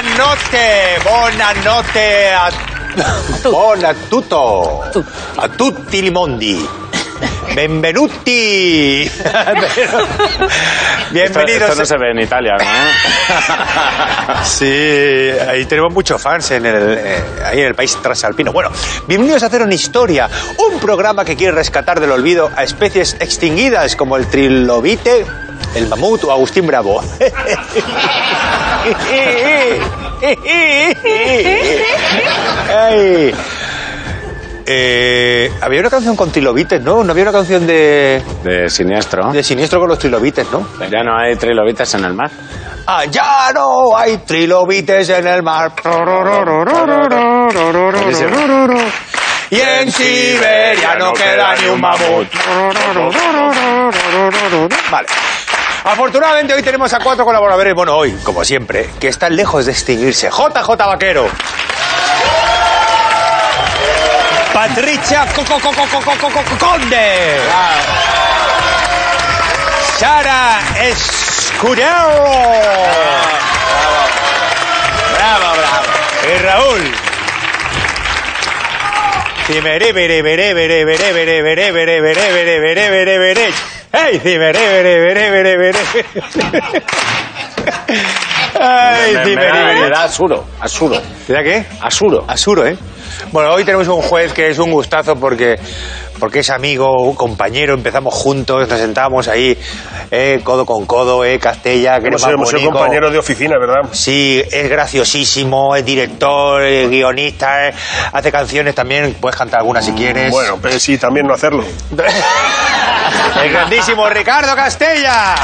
Buonanotte, buonanotte a, a, buon a, tutto, a tutti i mondi. Benvenuti. Esto, Bienvenidos. esto no se ve en Italia, ¿no? Sí, ahí tenemos muchos fans en el, eh, ahí en el país transalpino. Bueno, bienvenidos a Hacer una Historia, un programa que quiere rescatar del olvido a especies extinguidas como el trilobite, el mamut o Agustín Bravo. Ay. Eh, había una canción con trilobites, ¿no? No había una canción de, De siniestro. de siniestro con los trilobites, ¿no? Ya no hay trilobites en el mar. Ah, ya no hay trilobites en el mar. Y en Siberia no queda ni un mamut. Vale. Afortunadamente hoy tenemos a cuatro colaboradores, bueno, hoy, como siempre, que están lejos de extinguirse. JJ Vaquero. Patricia Co- Co- Co- Co- Co- Co- Co- Conde. Sara Escudero. Bravo, bravo. Y Raúl. Cimeré, veré, veré, veré, veré, veré, veré, veré, veré, veré, veré, veré, veré. ¡Hey, cimeré, veré, veré, veré, veré! ¡Ay, veré! asuro, asuro, ¿Te da qué? asuro. Asuro, ¿eh? Bueno, hoy tenemos un juez que es un gustazo porque, porque es amigo, compañero, empezamos juntos, nos sentábamos ahí, eh, codo con codo, eh, Castella, que Hemos sido, compañeros de oficina, ¿verdad? Sí, es graciosísimo, es director, es guionista, eh, hace canciones también, puedes cantar alguna si quieres. Bueno, pero sí, también no hacerlo. El grandísimo Ricardo Castella.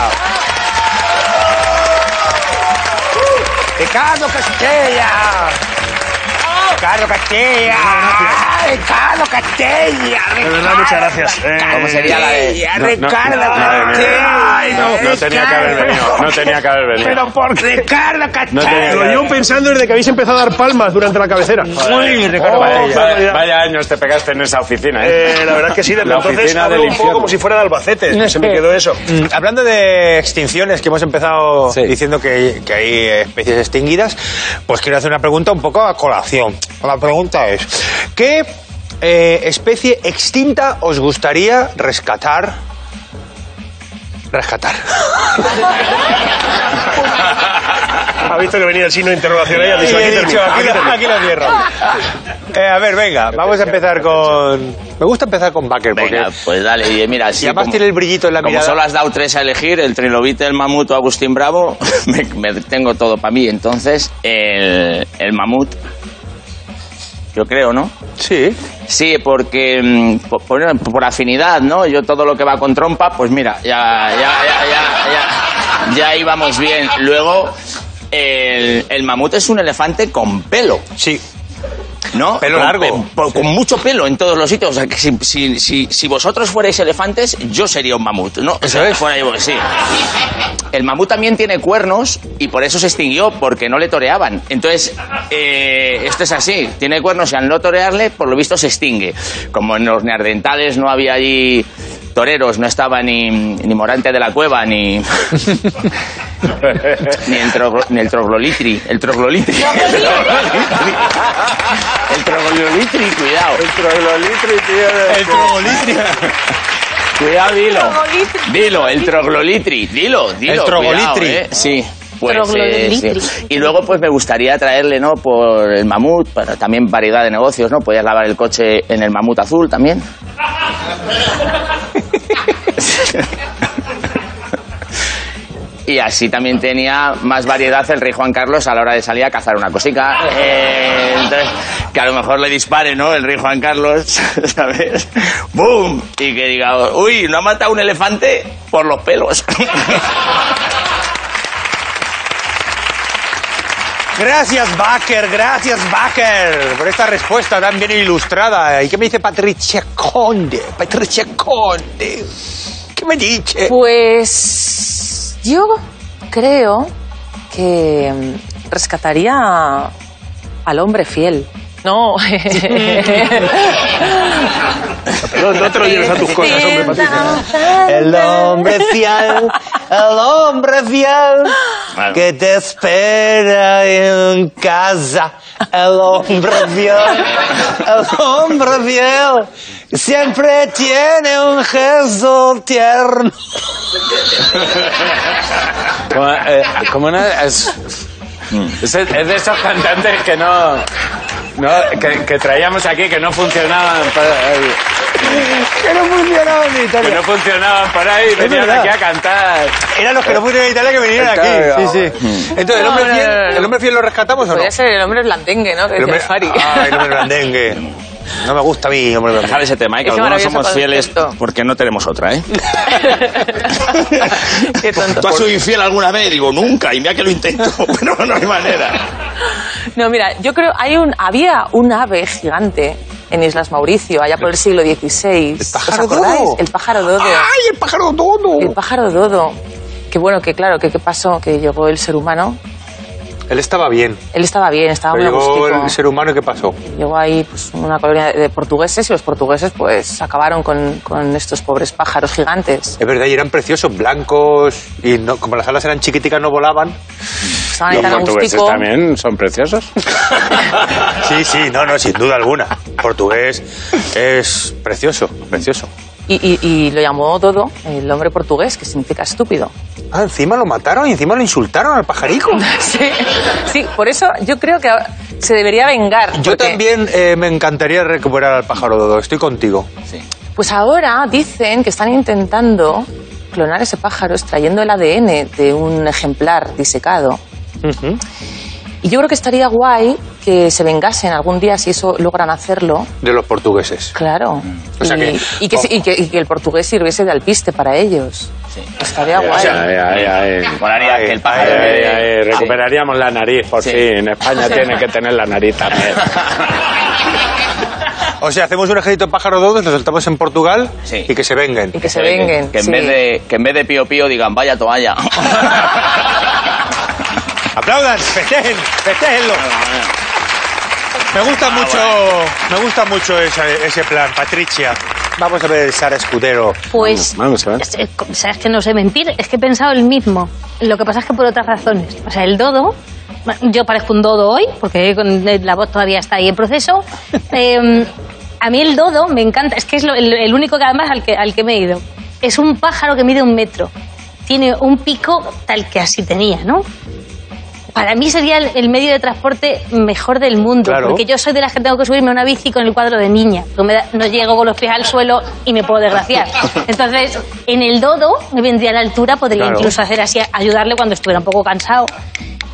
Ricardo Castella. Ricardo Castella. Ricardo Castella. De verdad, muchas gracias. Eh, ¿Cómo sería la de- Ricardo. Castella. No, no tenía que haber venido, no tenía que haber venido. Pero ¿por? Ricardo Castella. Lo llevo pensando desde que habéis empezado a dar palmas durante la cabecera. Uy, Ricardo Castella. Vaya, años te pegaste en esa oficina, ¿eh? Eh, la verdad es que sí, desde La entonces oficina hablo del un poco como si fuera de Albacete. Se me quedó eso. Mm, Hablando de extinciones, que hemos empezado diciendo que, que hay especies extinguidas, pues quiero hacer una pregunta un poco a colación. La pregunta es, ¿qué eh, especie extinta os gustaría rescatar? Rescatar. Ha visto que venía el signo de interrogación ahí, ha Y dicho, aquí dicho, aquí, aquí lo, termina. aquí lo cierro. Eh, a ver, venga, vamos a empezar con... Me gusta empezar con Baker, porque... Venga, pues dale. Y mira, Y sí, además como, tiene el brillito en la como mirada. solo has dado tres a elegir, el trilobite, el mamut o Agustín Bravo, me, me tengo todo para mí. Entonces, el, el mamut, yo creo, ¿no? Sí. Sí, porque mm, por, por- por afinidad, ¿no? Yo todo lo que va con trompa, pues mira, ya, ya, ya, ya, ya, ya íbamos bien. Luego, el, el mamut es un elefante con pelo. Sí. ¿No? Pelo Con- largo. Con, mucho pelo en todos los sitios. O sea, que si, si, si, si vosotros fuerais elefantes, yo sería un mamut, ¿no? O Eso sea, es. fuera yo, sí. El mamut también tiene cuernos y por eso se extinguió, porque no le toreaban. Entonces, eh, esto es así. Tiene cuernos y al no torearle, por lo visto se extingue. Como en los neandertales no había allí toreros, no estaba ni, ni Morante de la Cueva, ni... ni el, troglo- ni el troglolitri. El troglolitri. el troglolitri, cuidado. El troglolitri, tío. El troglolitri. Cuidado, dilo. Dilo, el troglolitri. Dilo, dilo. El troglolitri. cuidado, ¿eh? Sí. Pues, eh, sí. Y luego, pues me gustaría traerle, ¿no? Por el mamut, para también variedad de negocios, ¿no? Podías lavar el coche en el mamut azul también. Y así también tenía más variedad el rey Juan Carlos a la hora de salir a cazar una cosica. Eh, entonces, que a lo mejor le dispare, ¿no? El rey Juan Carlos, ¿sabes? ¡Bum! Y que diga, uy, no ha matado un elefante por los pelos. Gracias, Baker, gracias, Baker, por esta respuesta tan bien ilustrada. ¿Y qué me dice Patricia Conde? Patricia Conde. ¿Qué me dice? Pues yo creo que mm, rescataría al hombre fiel. No. No, no te lo lleves a tus cosas, hombre, Patricia. El hombre fiel, el hombre fiel. Que te espera en casa. El hombre fiel, el hombre fiel, siempre tiene un gesto tierno. Como, eh, como es, es, es de esos cantantes que no, no que, que traíamos aquí que no funcionaban por, eh, Que no funcionaba en que Italia. no funcionaban por ahí venían verdad. aquí a cantar. Eran los que no pudieron en Italia que vinieron aquí. Sí, sí. Entonces, ¿el hombre, No, no, fiel. ¿el hombre fiel lo rescatamos o no? Podría ser el hombre blandengue, ¿no? Que El hombre, Fari. Ay, el hombre blandengue. No me gusta a mí, hombre Dejar ese tema, ¿eh? que Es que algunos somos fieles concepto. porque no tenemos otra, ¿eh? Qué tonto. ¿Tú has sido infiel alguna vez? Digo, nunca, y mira que lo intento, pero no hay manera. No, mira, yo creo hay un había un ave gigante en Islas Mauricio allá por el siglo XVI. ¿Os pájaro acordáis? dodo? El pájaro dodo. ¡Ay, el pájaro todo! El pájaro dodo. Que bueno, que claro, que qué pasó, que llegó el ser humano. Él estaba bien. Él estaba bien, estaba Pero muy llegó el ser humano y ¿qué pasó? Llegó ahí pues, una colonia de portugueses y los portugueses pues acabaron con, con estos pobres pájaros gigantes. Es verdad, y eran preciosos, blancos, y no, como las alas eran chiquiticas no volaban. Estaban ahí Los tan portugueses agustico. también son preciosos. Sí, sí, no, no, sin duda alguna. Portugués es precioso, precioso. Y, y- y lo llamó Dodo, el hombre portugués, que significa estúpido. Ah, encima lo mataron y encima lo insultaron al pajarico. Sí, sí, por eso yo creo que se debería vengar. Yo porque, también eh, me encantaría recuperar al pájaro dodo, estoy contigo. Pues ahora dicen que están intentando clonar ese pájaro extrayendo el ADN de un ejemplar disecado. Ujú. Y yo creo que estaría guay que se vengasen algún día si eso logran hacerlo. De los portugueses. Claro. O sea y, que- y que, y que- y que el portugués sirviese de alpiste para ellos. Estaría guay. Molaría que el pájaro... Recuperaríamos la nariz, por Sí. fin. España tiene que tener la nariz también. O sea, hacemos un ejército de pájaro dodos, lo soltamos en Portugal Sí. y que se venguen. Y que se venguen. Que en, sí. vez de, que en vez de pío pío digan, vaya toalla. ¡Aplaudan! ¡Festejen! ¡Festejenlo! Me gusta mucho, me gusta mucho ese, ese plan, Patricia. Vamos a ver Sara Escudero. Pues, Vamos a ver. es- es- sabes que no sé mentir, es que he pensado el mismo. Lo que pasa es que por otras razones. O sea, el dodo, yo parezco un dodo hoy, porque con- la voz todavía está ahí en proceso. Eh, a mí el dodo me encanta, es que es lo- el, el único que además al que, al que me he ido. Es un pájaro que mide un metro. Tiene un pico tal que así tenía, ¿no? Para mí sería el, el medio de transporte mejor del mundo, Claro. porque yo soy de las que tengo que subirme a una bici con el cuadro de niña, porque me da- no llego con los pies al suelo y me puedo desgraciar. Entonces, en el dodo me vendría a la altura, podría Claro. incluso hacer así, ayudarle cuando estuviera un poco cansado.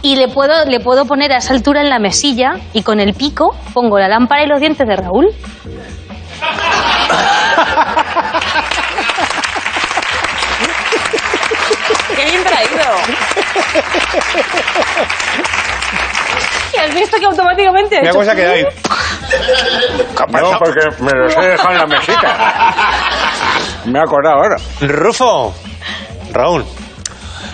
Y le puedo, le puedo poner a esa altura en la mesilla y con el pico pongo la lámpara y los dientes de Raúl. ¡Qué bien traído! ¿Y has visto que automáticamente ha Una hecho cosa que hay. No, porque me los he dejado en la mesita. Me he acordado ahora. Rufo. Raúl.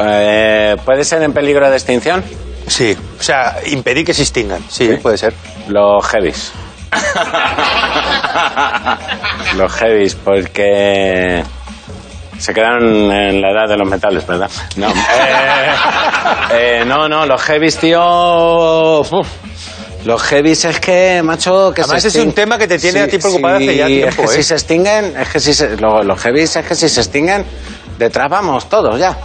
Eh, ¿Puede ser en peligro de extinción? Sí, o sea, impedir que se extingan. Sí, puede ser. Los heavies. los heavies, porque se quedaron en la edad de los metales, ¿verdad? No, eh, eh, no, no, los heavies, tío. uf. Los heavies es que, macho, que Además, se es un tema que te tiene a ti preocupado hace ya sí, tiempo, Es que ¿eh? si se extinguen, es que si se, lo- los heavies es que si se extinguen, detrás vamos todos ya.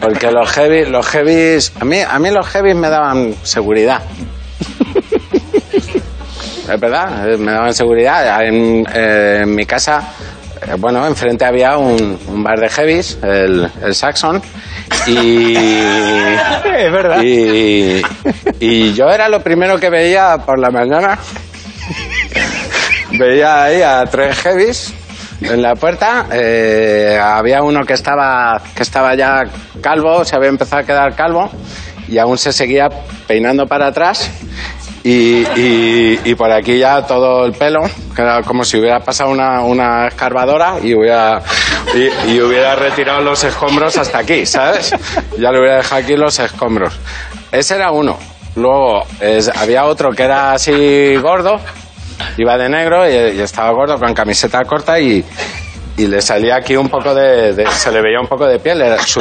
Porque los heavies, los heavies, a mí, a mí los heavies me daban seguridad. Es verdad, eh, me daban seguridad. En, eh, en mi casa, eh, bueno, enfrente había un, un bar de heavies, el, el Saxon, y... Es verdad. Y, y yo era lo primero que veía por la mañana. veía ahí a tres heavies en la puerta. eh, había uno que estaba, que estaba ya calvo, se había empezado a quedar calvo y aún se seguía peinando para atrás. Y, y- y por aquí ya todo el pelo, que era como si hubiera pasado una, una escarbadora y hubiera, y, y hubiera retirado los escombros hasta aquí, ¿sabes? Ya le hubiera dejado aquí los escombros. Ese era uno. Luego es- había otro que era así gordo, iba de negro y, estaba gordo con camiseta corta y, y le salía aquí un poco de, de- se le veía un poco de piel. Era- su,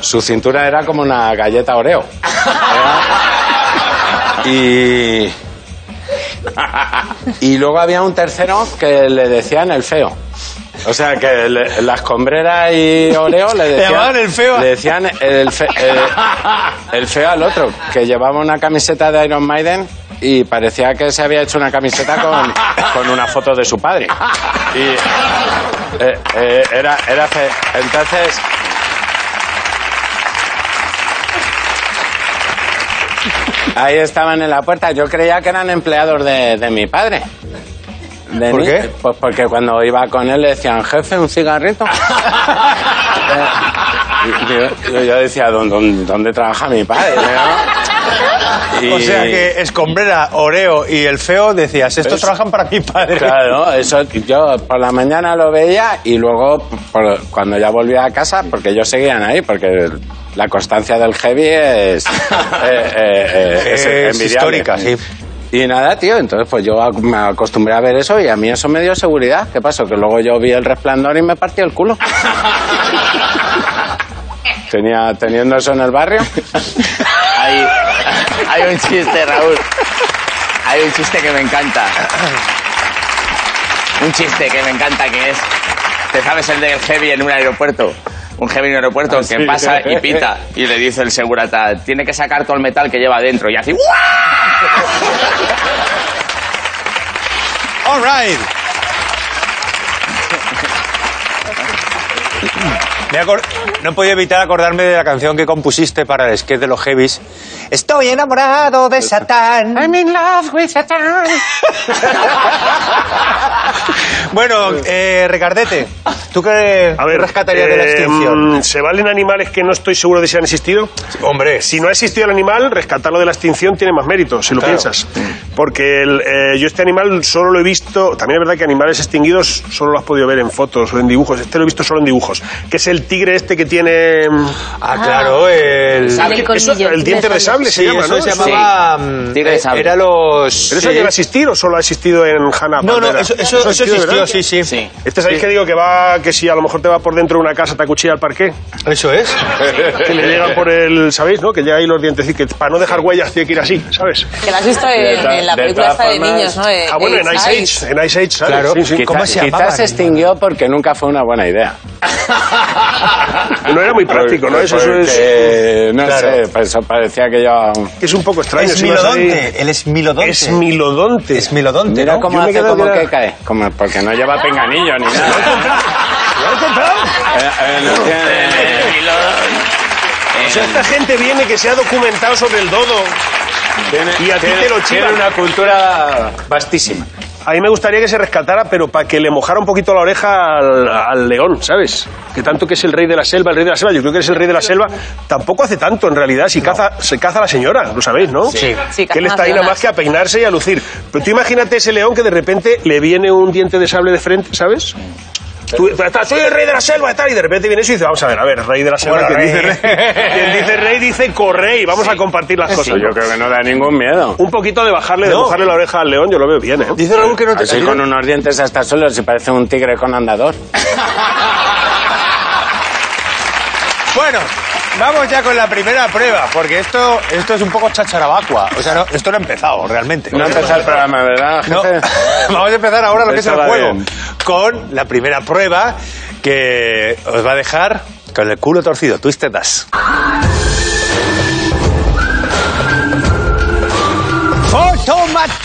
su cintura era como una galleta Oreo. Era- y y luego había un tercero que le decían el feo. O sea, que le- las combreras y Oreo le decían... el feo. Le decían el, fe- el- el feo al otro, que llevaba una camiseta de Iron Maiden y parecía que se había hecho una camiseta con, con una foto de su padre. Y eh, eh, era, era fe- Entonces... Ahí estaban en la puerta. Yo creía que eran empleados de, de mi padre. De ¿Por qué? Pues porque cuando iba con él le decían, jefe, un cigarrito. Yo, yo decía, ¿dónde, dónde, dónde trabaja mi padre? ¿no? Y- O sea que Escombrera, Oreo y el feo decías, estos Eso- trabajan para mi padre. Claro, eso yo por la mañana lo veía y luego por- cuando ya volvía a casa, porque ellos seguían ahí, porque la constancia del heavy es, eh, eh, eh, es histórica, sí. Y nada, tío, entonces pues yo me acostumbré a ver eso y a mí eso me dio seguridad. ¿Qué pasó? Que luego yo vi el resplandor y me partí el culo. Tenía, teniendo eso en el barrio. Hay, hay un chiste, Raúl. Hay un chiste que me encanta. Un chiste que me encanta que es. ¿Te sabes el del heavy en un aeropuerto? Un heavy en un aeropuerto que sí. pasa y pita y le dice el segurata, tiene que sacar todo el metal que lleva dentro y hace ¡guau! All right. Me acor- no podía evitar acordarme de la canción que compusiste para el sketch de los heavies. Estoy enamorado de Satán. I'm in love with Satán. bueno, eh, Ricardete, ¿tú qué, A ver, rescatarías de la eh, extinción? mm, ¿Se valen animales que no estoy seguro de si han existido? Hombre, Si no ha existido el animal, rescatarlo de la extinción tiene más mérito, si lo Claro. piensas. Porque el, eh, yo este animal solo lo he visto, también es verdad que animales extinguidos solo lo has podido ver en fotos o en dibujos, este lo he visto solo en dibujos, que es el tigre este que tiene... mm, ah, claro, el... El eso- el diente de sable se Sí, llama, eso ¿no? se llamaba... mm, Tigre de sable. Era los... ¿Pero eso sí. llega a existir o solo ha existido en Hanna No, no, eso, eso, eso existió, ¿verdad? sí, sí. Sí. Este sabéis que digo que va, que si a lo mejor te va por dentro de una casa, te acuchilla al parqué, Eso es. que le llega por el, ¿sabéis, no? Que llega ahí los dientes, y que para no dejar huellas tiene que ir así, ¿sabes? Que lo has visto en, De en la de película esta de niños, ¿no? Eh, Ah, bueno, en Ice Ice Age, en Ice Age, ¿sabes? Claro. Sí, sí. Quizá- ¿Cómo se llamaba? Quizás se extinguió porque nunca fue una buena idea. No era muy práctico, ¿no? Eso, eso es, no Claro. sé, pues eso parecía que yo... es un poco extraño. Es si vas ahí- milodonte. Es milodonte. Es milodonte, Mira ¿no? cómo hace como que cae. Como, porque no lleva pinganillo ni nada. ¿Lo has encontrado? Eh, eh, no tiene- O sea, esta gente viene que se ha documentado sobre el dodo. tiene- Y a ti tiene- te lo Tiene chivan. una cultura vastísima. A mí me gustaría que se rescatara, pero para que le mojara un poquito la oreja al, al león, ¿sabes? Que tanto que es el rey de la selva, el rey de la selva, yo creo que es el rey de la selva, tampoco hace tanto en realidad, si caza, se caza a la señora, lo sabéis, ¿no? Sí. Sí, que él está ahí nada más que a peinarse y a lucir. Pero tú imagínate ese león que de repente le viene un diente de sable de frente, ¿sabes? Tú, estás, soy el rey de la selva y tal, y de repente viene eso y dice, vamos a ver, a ver, rey de la selva, Bueno, quien rey. dice rey, quien dice rey dice corre y vamos a compartir las cosas. Yo creo que no da ningún miedo. Un poquito de bajarle, de No. mojarle la oreja al león, yo lo veo bien, ¿eh? Dice Raúl que no te... Así con unos dientes hasta solos y parece un tigre con andador. Bueno, vamos ya con la primera prueba, porque esto, esto es un poco chacharabacua. O sea, no, esto no ha empezado realmente. No empezó el programa, ¿verdad, No. Vamos a empezar ahora lo que es el juego. bien. Con la primera prueba que os va a dejar con el culo torcido. Twisted Das.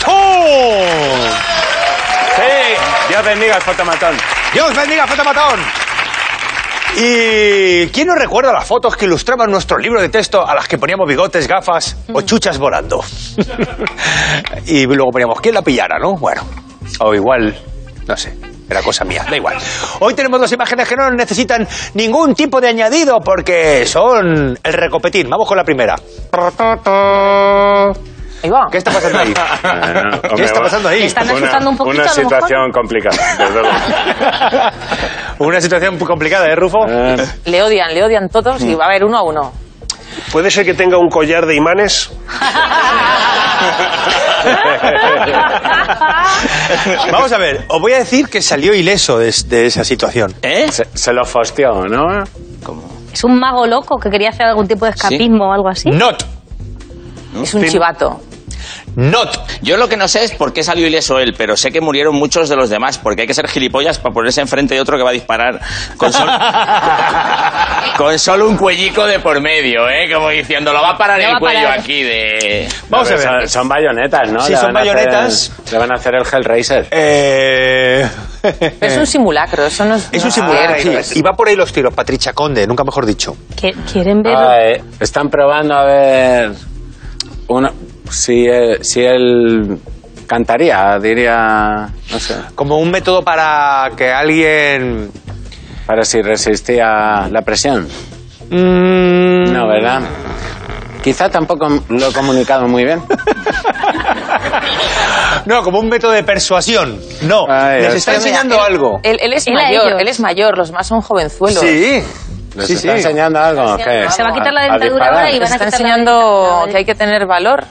¡Fotomatón! Sí, Dios bendiga el fotomatón. Dios bendiga, fotomatón. ¿Y quién nos recuerda las fotos que ilustraban nuestro libro de texto a las que poníamos bigotes, gafas o chuchas volando? y luego poníamos, ¿quién la pillara, no? Bueno, o igual, no sé, era cosa mía, da igual. Hoy tenemos dos imágenes que no necesitan ningún tipo de añadido porque son el recopetín. Vamos con la primera. Ahí va. ¿Qué está pasando ahí? Bueno, ¿Qué está pasando ahí? Están asustando un poquito, Una a lo mejor. situación complicada, desde luego. Una situación complicada, ¿eh, Rufo? Eh, Le odian, le odian todos y va a haber uno a uno. ¿Puede ser que tenga un collar de imanes? Vamos a ver, os voy a decir que salió ileso de, de esa situación. ¿Eh? Se, se lo fosteó, ¿no? Es un mago loco que quería hacer algún tipo de escapismo o algo así. Not, Es un chivato. Not. Yo lo que no sé es por qué salió ileso él, pero sé que murieron muchos de los demás, porque hay que ser gilipollas para ponerse enfrente de otro que va a disparar con, sol- con solo un cuellico de por medio, ¿eh? Como diciendo, lo va a parar el cuello parar. aquí de... Vamos a ver. Son, son bayonetas, ¿no? Sí, Le son bayonetas. le van a hacer el Hellraiser. Eh... Es un simulacro, eso no es. Es un simulacro, sí. Y va por ahí los tiros, Patricia Conde, nunca mejor dicho. Que- ¿Quieren ver? Ay, están probando a ver uno, si, eh, si él cantaría, diría, no sé, Como un método para que alguien... para si resistía la presión. Mm, No, ¿verdad? Quizá tampoco lo he comunicado muy bien. No, como un método de persuasión. No, Ay, les está mira, enseñando él- algo. Él, él es Él a mayor, él es mayor, los más son jovenzuelos. Sí. ¿Les Sí, está sí. enseñando algo? ¿Qué? Se va a quitar la ¿A dentadura ahora y van a la enseñando que hay que tener valor.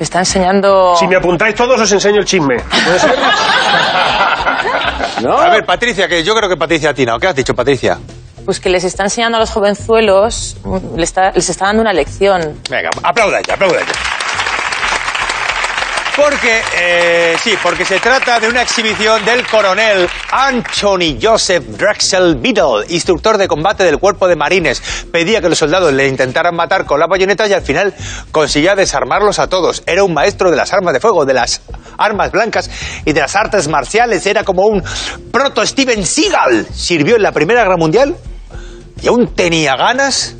Está enseñando. Si me apuntáis todos, os enseño el chisme. ¿Puede ser? ¿No? A ver, Patricia, que yo creo que Patricia Tina. ¿Qué has dicho, Patricia? Pues que les está enseñando a los jovenzuelos, les está, les está dando una lección. Venga, aplauda ya, aplauda ya. Porque, eh, sí, porque se trata de una exhibición del coronel Anthony Joseph Drexel Beadle, instructor de combate del cuerpo de marines. Pedía que los soldados le intentaran matar con las bayonetas y al final conseguía desarmarlos a todos. Era un maestro de las armas de fuego, de las armas blancas y de las artes marciales. Era como un proto Steven Seagal. Sirvió en la Primera Guerra Mundial y aún tenía ganas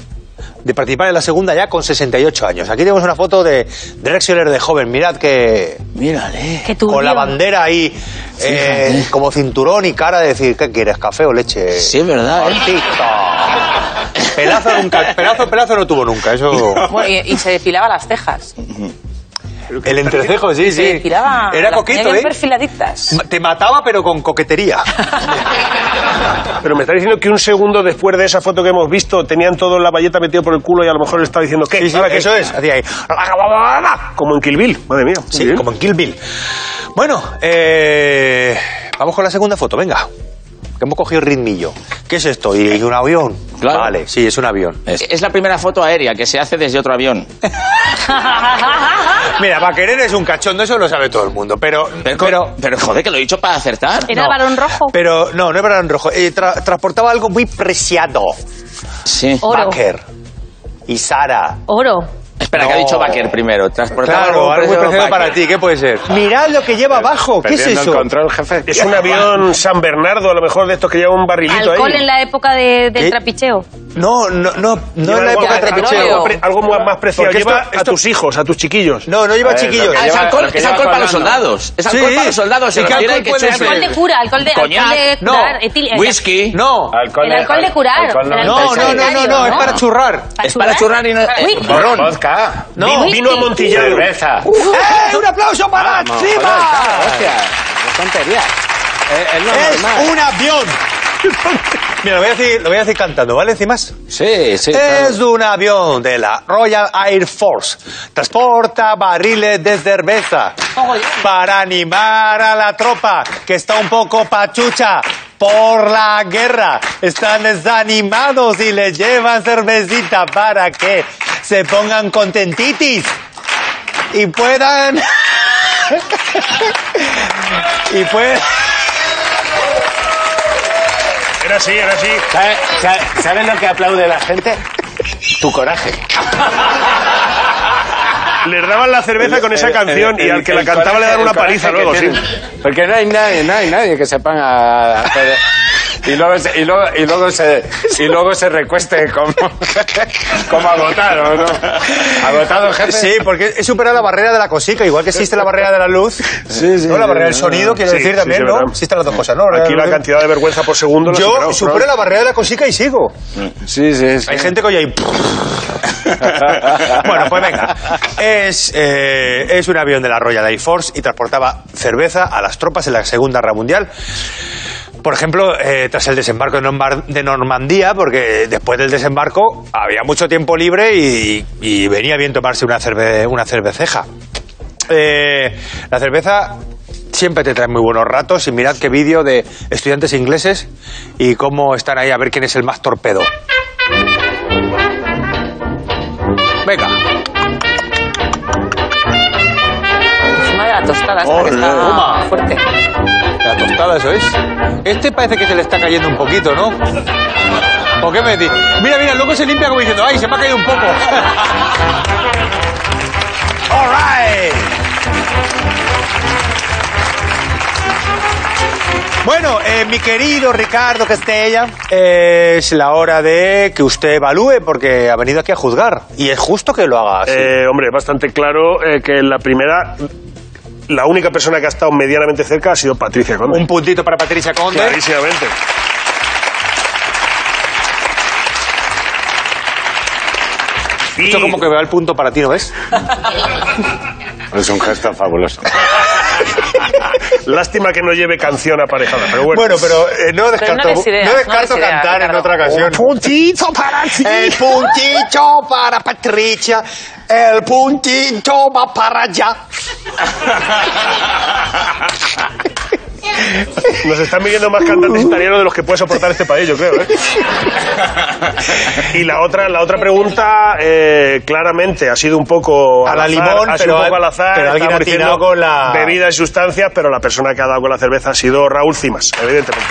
de participar en la segunda ya con 68 años. Aquí tenemos una foto de Drexler de joven. Mirad que Mírale. Con la bandera ahí eh, como cinturón y cara de decir, ¿qué quieres? ¿Café o leche? Sí, es verdad, ¿eh? Pelazo nunca, pelazo, pelazo no tuvo nunca, eso... Bueno, y, y se depilaba las cejas. El entrecejo, sí, Se sí. Era coqueto, ¿eh? perfiladitas. Te mataba pero con coquetería. Pero me está diciendo que un segundo después de esa foto que hemos visto tenían todo la valleta metido por el culo y a lo mejor le está diciendo ¿qué? Sí, sí, ¿Ahora qué? eso es. Hacía ahí. Como en Kill Bill, madre mía. Sí, bien. como en Kill Bill. Bueno, eh, vamos con la segunda foto, venga. Que hemos cogido ritmillo. ¿Qué es esto? ¿Y un avión? Claro. Vale, sí, es un avión. Es, es la primera foto aérea que se hace desde otro avión. Mira, Baquerer es un cachondo, eso lo sabe todo el mundo. Pero, Pero, pero, pero, joder, que lo he dicho para acertar. Era no. varón rojo. pero no, no es varón rojo. Eh, tra- transportaba algo muy preciado. Sí. Oro. Baker y Sara. Oro. Espera, que ha No. dicho Baker primero. Transportaba Claro, algo muy preciado para ti, ¿qué puede ser? Mirad lo que lleva abajo, ¿qué es eso? el control, jefe. Es un avión San Bernardo, a lo mejor de estos que lleva un barrilito Alcohol ahí. en la época de- del ¿Qué? trapicheo. No, no, no, no es la algo- época de algo- trapicheo. Algo, más, más preciado. Porque Lleva esto- a tus hijos, a tus chiquillos. No, no lleva A ver, chiquillos. es alcohol, para los soldados. Es Sí. alcohol para los soldados. ¿Y qué alcohol que puede echas ser? Alcohol de cura, alcohol de, No. curar. Whisky. No, Alcohol El alcohol de curar. no, no, no, no, no, es para churrar. Es para churrar y no... Uy. No. Vino- Vino Whisky. amontillado. Cerveza. ¡Eh! ¡Un aplauso para Vamos, joder, Chiva! claro, hostia. No tonterías. Eh, es lo ¡Es normal. un avión! Mira, lo voy, a decir, lo voy a decir cantando, ¿vale? ¿Encimas? Sí, sí. Es un avión de la Royal Air Force. Transporta barriles de cerveza para animar a la tropa que está un poco pachucha por la guerra. Están desanimados y le llevan cervecita para que se pongan contentitis y puedan... y puedan... Era así, era así. ¿Sabes sabe, sabe lo que aplaude la gente? Tu coraje. Les daban la cerveza con esa canción y al que la cantaba le daban una paliza luego, sí. Porque no hay nadie, no hay nadie que se ponga a hacer... Y luego, se, y, luego, y, luego se, y luego se recueste como, como agotado, ¿no? Agotado, jefe. Sí, porque he superado la barrera de la cosica, igual que existe la barrera de la luz. Sí, sí, ¿no? La barrera del sonido, quiero Sí, decir también, sí, ¿no? verdad. Existen las dos cosas, ¿no? Aquí la cantidad de vergüenza por segundo Yo superamos, supero pero- la barrera de la cosica y sigo. Sí, sí, sí. Hay gente que oye ahí... bueno, pues venga. Es, eh, es un avión de la Royal Air Force y transportaba cerveza a las tropas en la Segunda Guerra Mundial. Por ejemplo, eh, tras el desembarco de, de Normandía, porque después del desembarco había mucho tiempo libre y, y venía bien tomarse una, cerve- una cerveceja. Eh, la cerveza siempre te trae muy buenos ratos y mirad qué vídeo de estudiantes ingleses y cómo están ahí a ver quién es el más torpedo. Venga. Encima de la tostada, esta que está fuerte. La tostada, eso es. Este parece que se le está cayendo un poquito, ¿no? ¿O qué me decís? Mira, mira, luego se limpia como diciendo, ¡ay, se me ha caído un poco! All. Bueno, eh, mi querido Ricardo Castella, eh, es la hora de que usted evalúe porque ha venido aquí a juzgar. Y es justo que lo haga así. Eh, hombre, bastante claro eh, que la primera, la única persona que ha estado medianamente cerca ha sido Patricia Conde. Un puntito para Patricia Conde. Clarísimamente. Esto como que me va el punto para ti, ¿no ves? Es un gesto fabuloso. Lástima que no lleve canción aparejada, pero bueno. Bueno, pero eh, no descarto, no no descarto cantar en otra ocasión. puntito para ti. El puntito para Patricia, el puntito va para allá. Nos están viniendo más cantantes italianos de los que puede soportar este país, yo creo. ¿eh? Y la otra, la otra pregunta, eh, claramente, ha sido un poco A la al limón, ha sido pero un poco al- azar. pero alguien ha diciendo con la- Bebidas y sustancias, pero la persona que ha dado con la cerveza ha sido Raúl Cimas, evidentemente.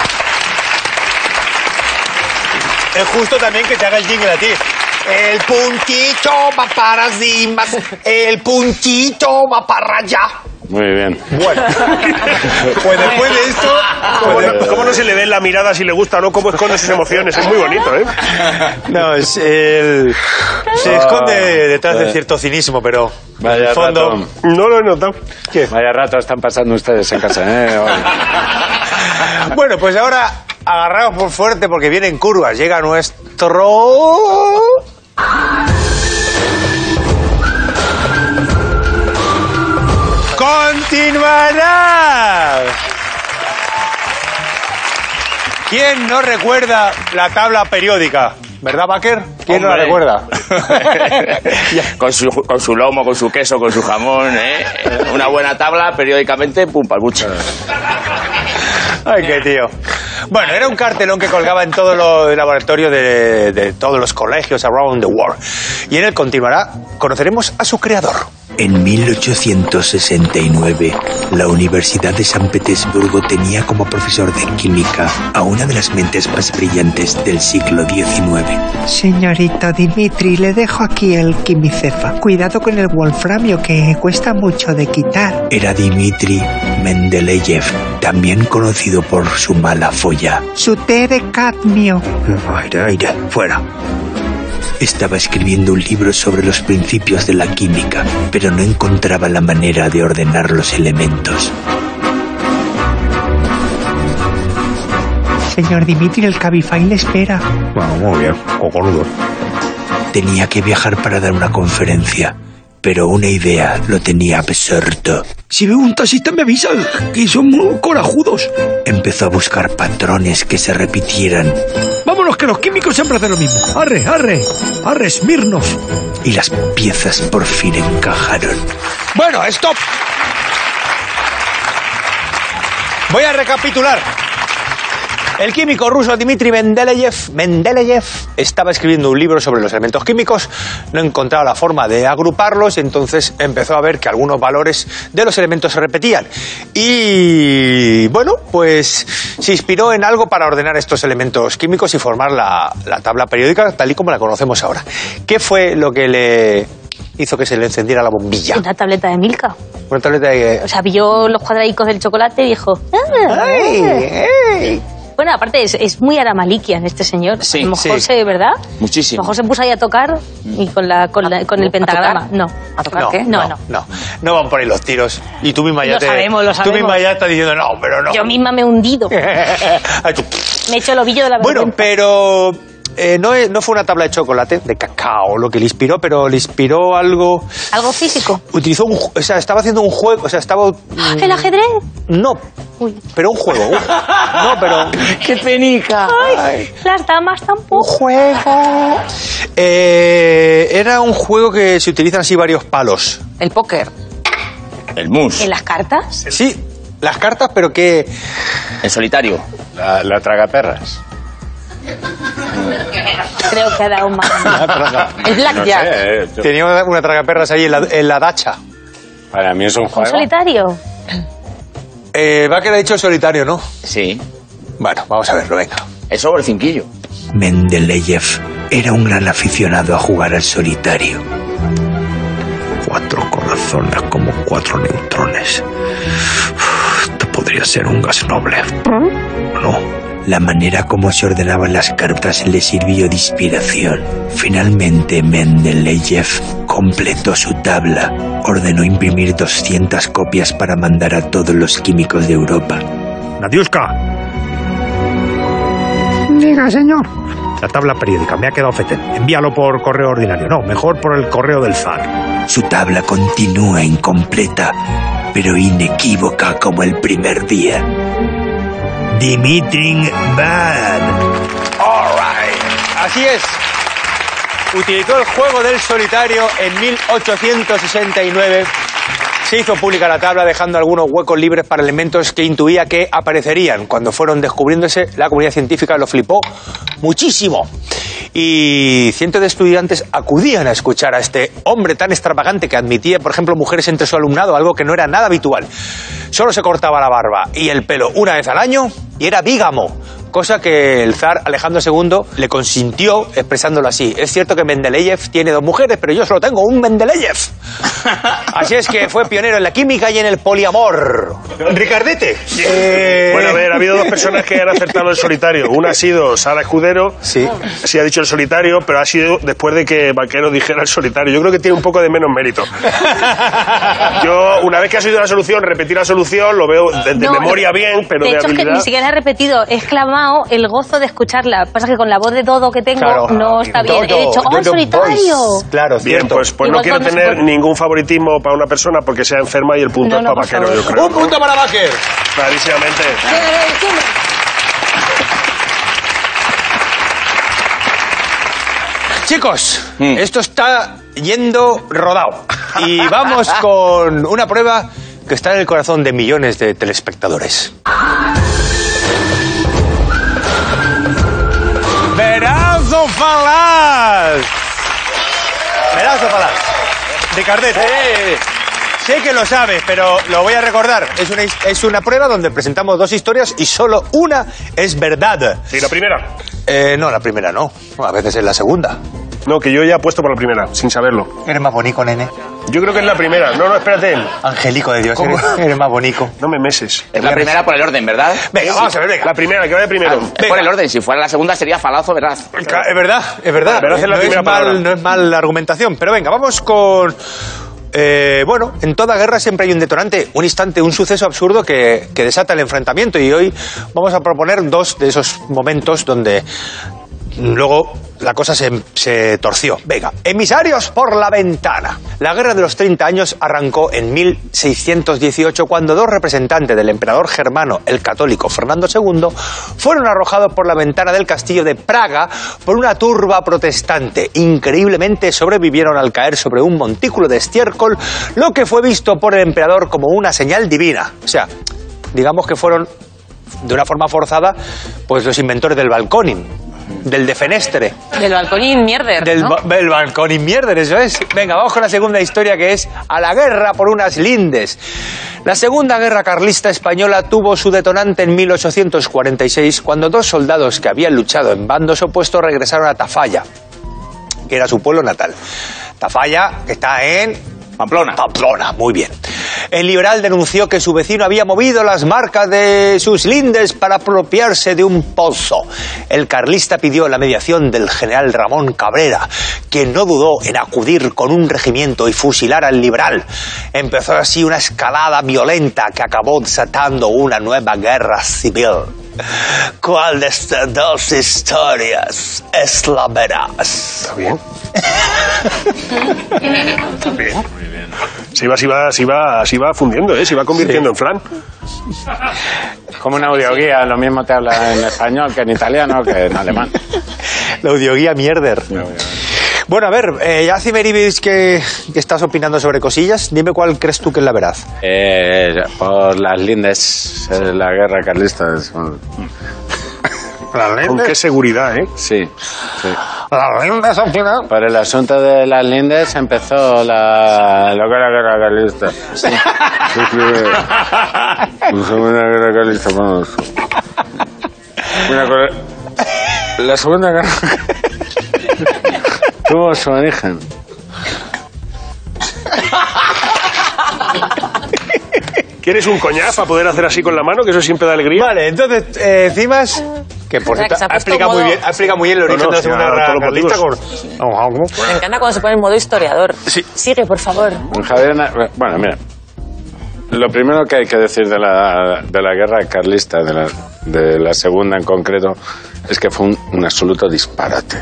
Es justo también que te haga el jingle a ti. El puntito va para encima, el puntito va para allá. Muy bien. Bueno, pues después de esto... ¿Cómo no, cómo no se le ve en la mirada si le gusta o no? ¿Cómo esconde sus emociones? Es muy bonito, ¿eh? No, es el... Se esconde detrás de cierto cinismo, pero en Vaya el fondo... rato. No lo he notado. ¿Qué? Vaya rato están pasando ustedes en casa, ¿eh? Hoy. Bueno, pues ahora agarraos por fuerte porque vienen curvas. Llega nuestro... ¡Continuará! ¿Quién no recuerda la tabla periódica? ¿Verdad, Baker? ¿Quién no la recuerda? con, su, con su lomo, con su queso, con su jamón, ¿eh? Una buena tabla, periódicamente, pum, pal buche. Ay, qué tío. Bueno, era un cartelón que colgaba en todos los laboratorios de, de todos los colegios around the world. Y en él continuará, conoceremos a su creador. En 1869, la Universidad de San Petersburgo tenía como profesor de química a una de las mentes más brillantes del siglo XIX. Señorito Dimitri, le dejo aquí el quimicefa. Cuidado con el wolframio que cuesta mucho de quitar. Era Dmitri Mendeleev, también conocido por su mala folla. Su té de cadmio. Aire, aire, fuera. Estaba escribiendo un libro sobre los principios de la química, pero no encontraba la manera de ordenar los elementos. Señor Dimitri, el Cabify le espera. muy bien, coconudo. Tenía que viajar para dar una conferencia, pero una idea lo tenía absorto. Si veo un taxista me avisa, que son muy corajudos. Empezó a buscar patrones que se repitieran. Vámonos, que los químicos siempre hacen lo mismo. Arre, arre, arre, Smirnos. Y las piezas por fin encajaron. Bueno, stop. Voy a recapitular. El químico ruso Dmitri Mendeleev, Mendeleev estaba escribiendo un libro sobre los elementos químicos, no encontraba la forma de agruparlos y entonces empezó a ver que algunos valores de los elementos se repetían. Y bueno, pues se inspiró en algo para ordenar estos elementos químicos y formar la, la tabla periódica tal y como la conocemos ahora. ¿Qué fue lo que le hizo que se le encendiera la bombilla? Una tableta de Milka. Una tableta de... O sea, vio los cuadradicos del chocolate y dijo... "Ah, ¡Ay! Bueno, aparte es, es muy aramalikian este señor. Sí, a lo mejor sí. se, ¿verdad? Muchísimo. A lo mejor se puso ahí a tocar y con, la, con, la- con el pentagrama. No. ¿A tocar No, qué? No, no, no. no, no van por ahí los tiros. Y tú misma ya Lo te. sabemos, lo Tú sabemos. misma ya estás diciendo, no, pero no. Yo misma me he hundido. Tú- Me he hecho el ovillo de la bueno, vergüenza. pero eh, no, no fue una tabla de chocolate, de cacao, lo que le inspiró, pero le inspiró algo. Algo físico. Utilizó un. ju- O sea, estaba haciendo un juego. O sea, estaba. mm, ¿El ajedrez? No, pero un juego. un- no, pero. ¡Qué penica! Ay, las damas tampoco. juego. Eh, era un juego que se utilizan así varios palos. El póker. El mus. ¿En las cartas? Sí, las cartas, pero que. El solitario. La, la tragaperras. Creo que ha dado mal. El blackjack. No sé, eh, yo- Tenía una, una tragaperras ahí en la, en la dacha. para mí es un ¿Un juego. solitario? Eh, Baker ha dicho solitario, ¿no? Sí. Bueno, vamos a verlo, venga. Es sobre el cinquillo. Mendeleev era un gran aficionado a jugar al solitario. Cuatro corazones como cuatro neutrones. Uf, Esto podría ser un gas noble. No. La manera como se ordenaban las cartas le sirvió de inspiración. Finalmente, Mendeleev completó su tabla. Ordenó imprimir 200 copias para mandar a todos los químicos de Europa. Nadiuska, Diga, señor. la tabla periódica, me ha quedado fetén. Envíalo por correo ordinario. No, mejor por el correo del zar. Su tabla continúa incompleta, pero inequívoca como el primer día. Dimitri Van. All right. Así es. Utilizó el juego del solitario en 1869. Se hizo pública la tabla dejando algunos huecos libres para elementos que intuía que aparecerían. Cuando fueron descubriéndose, la comunidad científica lo flipó muchísimo. Y cientos de estudiantes acudían a escuchar a este hombre tan extravagante que admitía, por ejemplo, mujeres entre su alumnado, algo que no era nada habitual. Solo se cortaba la barba y el pelo una vez al año y era bígamo cosa que el zar Alejandro II le consintió expresándolo así. Es cierto que Mendeleev tiene dos mujeres, pero yo solo tengo un Mendeleev. Así es que fue pionero en la química y en el poliamor. Ricardete. eh, Bueno, a ver, ha habido dos personas que han acertado el solitario. Una ha sido Sara Escudero. Sí. Sí, ha dicho el solitario, pero ha sido después de que Vaquero dijera el solitario. Yo creo que tiene un poco de menos mérito. Yo, una vez que has oído la solución, repetir la solución, lo veo de, de No, memoria bien, pero de de, hecho es que habilidad. ni siquiera he repetido, he exclamado el gozo de escucharla. Pasa que con la voz de Dodo que tengo Claro. no está bien. Dodo, he dicho, ¡oh, Dodo solitario! Voice. Claro, Bien, cierto. pues, pues no quiero se tener ningún favoritismo para una persona porque sea enferma y el punto No, es no, para Vaquero, favor. yo creo. Un punto para Baker. Clarísimamente. Chicos, Mm. esto está yendo rodado. Y vamos con una prueba que está en el corazón de millones de telespectadores. Verazo falaz. Verazo falaz. Ricardete. Sé que lo sabes, pero lo voy a recordar. Es una, es una prueba donde presentamos dos historias y solo una es verdad. ¿Y la primera? Eh, no, la primera no. A veces es la segunda. No, que yo ya he puesto por la primera, sin saberlo. Eres más bonito, nene. Yo creo que es la primera. No, no, espérate. Angélico de Dios, eres, eres más bonito. No me meses. Es la primera por el orden, ¿verdad? Venga, vamos a ver, venga. La primera, que vaya primero. Es por el orden. Si fuera la segunda sería falazo, ¿verdad? Es verdad, es verdad. Pero hace la no, es primera palabra. mal, no es mal la argumentación. Pero venga, vamos con... eh, bueno, en toda guerra siempre hay un detonante, un instante, un suceso absurdo que, que desata el enfrentamiento. Y hoy vamos a proponer dos de esos momentos donde luego la cosa se, se torció. Venga, emisarios por la ventana. La guerra de los 30 años arrancó en 1618 cuando dos representantes del emperador germano, el católico Fernando II, fueron arrojados por la ventana del castillo de Praga por una turba protestante. Increíblemente sobrevivieron al caer sobre un montículo de estiércol, lo que fue visto por el emperador como una señal divina. O sea, digamos que fueron de una forma forzada, pues los inventores del balconing, del defenestre, Del balconín mierder, del, ¿no? ba- del balconing mierder, eso es. Venga, vamos con la segunda historia que es a la guerra por unas lindes. La Segunda Guerra Carlista Española tuvo su detonante en 1846 cuando dos soldados que habían luchado en bandos opuestos regresaron a Tafalla, que era su pueblo natal. Tafalla, que está en Pamplona. Pamplona, muy bien. El liberal denunció que su vecino había movido las marcas de sus lindes para apropiarse de un pozo. El carlista pidió la mediación del general Ramón Cabrera, quien no dudó en acudir con un regimiento y fusilar al liberal. Empezó así una escalada violenta que acabó desatando una nueva guerra civil. ¿Cuál de estas dos historias es la veraz? Está bien. Está bien. Se iba, se iba, se iba, se iba fundiendo, ¿eh? Se iba convirtiendo en flan. Como una audioguía, lo mismo te habla en español que en italiano que en alemán. La audioguía mierder. Bueno, a ver, eh, ya Cimeribis, que, que estás opinando sobre cosillas, dime cuál crees tú que es la veraz. Eh, por las lindes, eh, la guerra carlista. es un- Con qué seguridad, ¿eh? Sí, sí. Las lindes al final. Por el asunto de las lindes empezó la, lo que era la guerra carlista. Sí, sí, sí. La segunda guerra carlista, vamos. Una cosa- La segunda guerra tuvo su origen. ¿Quieres un coñac para poder hacer así con la mano? Que eso siempre da alegría. Vale, entonces, eh, Cimas, que por cierto explicado muy bien, ha explicado muy bien el origen no, de la sí, Segunda Guerra Carlista con... Me encanta cuando se pone en modo historiador. Sigue, por favor. Javier, bueno, mira. Lo primero que hay que decir de la, de la guerra carlista, de la, de la segunda en concreto, es que fue un, un absoluto disparate.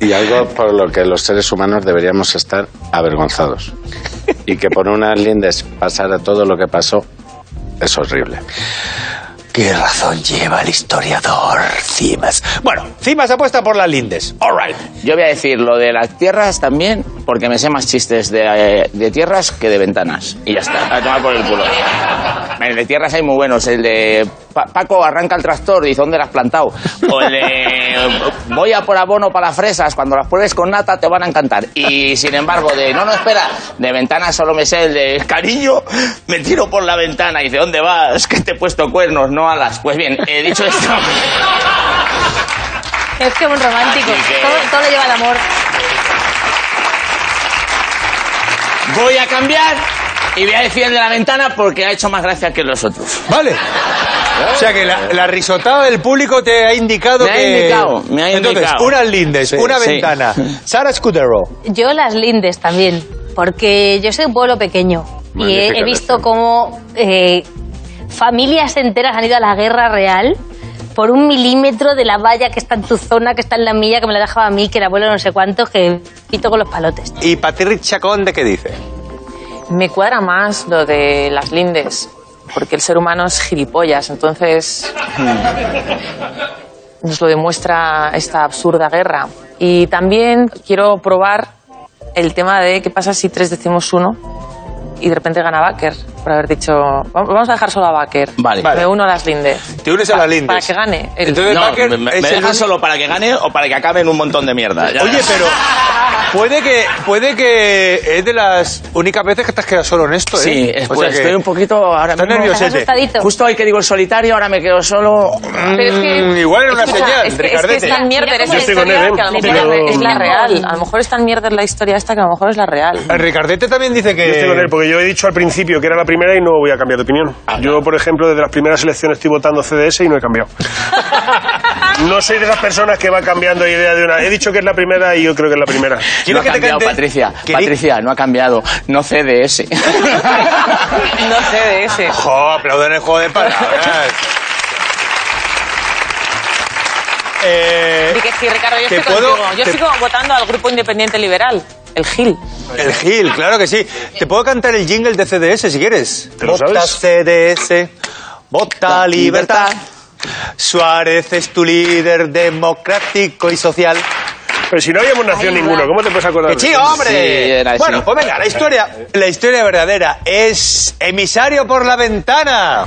Y algo por lo que los seres humanos deberíamos estar avergonzados. Y que por unas lindes pasara todo lo que pasó es horrible. ¿Qué razón lleva el historiador Cimas? Bueno, Cimas apuesta por las lindes. All right. Yo voy a decir lo de las tierras también, porque me sé más chistes de, eh, de tierras que de ventanas. Y ya está, a tomar por el culo. El de tierras hay muy buenos. El de Pa- Paco arranca el tractor, dice, ¿dónde lo has plantado? O el de voy a por abono para las fresas, cuando las pruebes con nata te van a encantar. Y sin embargo, de no, no, espera, de ventanas solo me sé el de cariño, me tiro por la ventana y dice, ¿dónde vas? Que te he puesto cuernos, no alas. Pues bien, he dicho esto. Es que es un romántico. Que- Todo, lleva al amor. Voy a cambiar y voy a decir el de la ventana porque ha hecho más gracia que los otros. Vale. O sea que la, la risotada del público te ha indicado Me ha que... indicado, me ha Entonces, indicado. unas lindes, Sí, una sí. ventana. Sara Scudero. Yo las lindes también, porque yo soy un pueblo pequeño y he, visto cómo eh, familias enteras han ido a la guerra real por un milímetro de la valla que está en tu zona, que está en la mía, que me la dejaba a mí, que el abuelo no sé cuántos, que pito con los palotes. ¿Y Patrick Chacón de qué dice? Me cuadra más lo de las lindes, porque el ser humano es gilipollas, entonces nos lo demuestra esta absurda guerra. Y también quiero probar el tema de qué pasa si tres decimos uno y de repente gana Baker, por haber dicho, vamos a dejar solo a Baker. Vale. Me uno a las lindes. Te unes a las lindes. Para que gane. el- Entonces, No, Baker me, me- es el solo para que gane o para que acabe en un montón de mierda. Ya. Oye, pero puede que puede que es de las únicas veces que te has quedado solo en esto, ¿eh? Sí, O sea pues que estoy un poquito ahora Estás mismo- asustadito. Justo hoy que digo el solitario, ahora me quedo solo. Pero es que, Mm, igual era una escucha, señal, es que, es que Ricardete. es tan mierda estoy con historia él, que a lo mejor Pero- es la real. A lo mejor es tan mierda la historia esta que a lo mejor es la real. El Ricardete también dice que Yo estoy con él, porque yo he dicho al principio que era la primera y no voy a cambiar de opinión. Yo, por ejemplo, desde las primeras elecciones estoy votando CDS y no he cambiado. No soy de esas personas que va cambiando de idea de una. He dicho que es la primera y yo creo que es la primera. No ¿Quieres ha que cambiado? Patricia. ¿Querí- Patricia, no ha cambiado. No CDS. No ese. Jo, aplauden el juego de palabras. Eh, que sí, Ricardo, yo ¿Te estoy puedo- contigo. Yo te- sigo votando al Grupo Independiente Liberal, el GIL. el Gil, claro que sí. Te puedo cantar el jingle de CDS si quieres. ¿Te lo Vota sabes? CDS, vota libertad. Suárez es tu líder democrático y social. Pero si no habíamos nacido ninguno, ¿cómo te puedes acordar? ¡Que de sí, hombre! Sí, era bueno, pues venga, la historia, la historia verdadera es emisario por la ventana.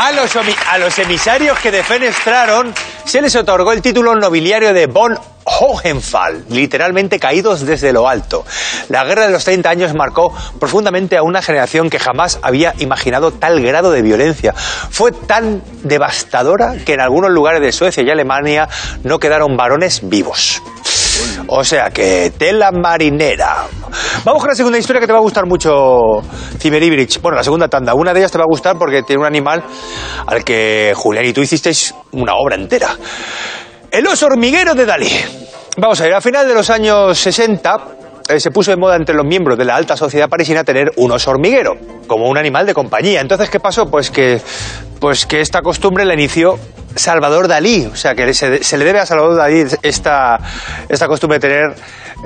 A los, a los emisarios que defenestraron se les otorgó el título nobiliario de von Hohenfall, literalmente caídos desde lo alto. La guerra de los 30 años marcó profundamente a una generación que jamás había imaginado tal grado de violencia. Fue tan devastadora que en algunos lugares de Suecia y Alemania no quedaron varones vivos. O sea que tela marinera. Vamos con la segunda historia que te va a gustar mucho, Ciberibrich. Bueno, la segunda tanda. Una de ellas te va a gustar porque tiene un animal al que Julián y tú hicisteis una obra entera. El oso hormiguero de Dalí. Vamos a ver, a final de los años 60, eh, se puso de moda entre los miembros de la alta sociedad parisina tener un oso hormiguero, como un animal de compañía. Entonces, ¿qué pasó? Pues que, pues que esta costumbre la inició Salvador Dalí. O sea, que se, le debe a Salvador Dalí esta, esta costumbre de tener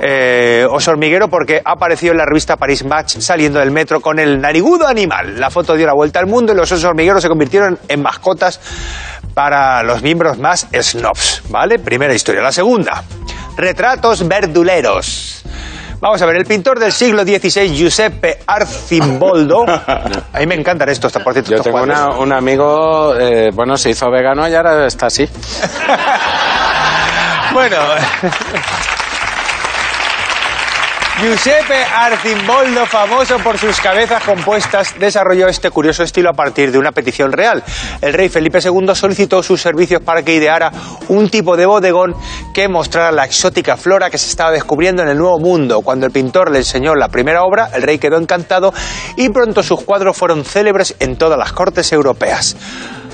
eh, oso hormiguero porque apareció en la revista Paris Match saliendo del metro con el narigudo animal. La foto dio la vuelta al mundo y los osos hormigueros se convirtieron en mascotas para los miembros más snobs, ¿vale? Primera historia. La segunda, retratos verduleros. Vamos a ver, el pintor del siglo XVI, Giuseppe Arcimboldo. A mí me encantan estos, por cierto. Yo tengo una- un amigo, eh, bueno, se hizo vegano y ahora está así. Bueno. Giuseppe Arcimboldo, famoso por sus cabezas compuestas, desarrolló este curioso estilo a partir de una petición real. El rey Felipe II solicitó sus servicios para que ideara un tipo de bodegón que mostrara la exótica flora que se estaba descubriendo en el Nuevo Mundo. Cuando el pintor le enseñó la primera obra, el rey quedó encantado y pronto sus cuadros fueron célebres en todas las cortes europeas.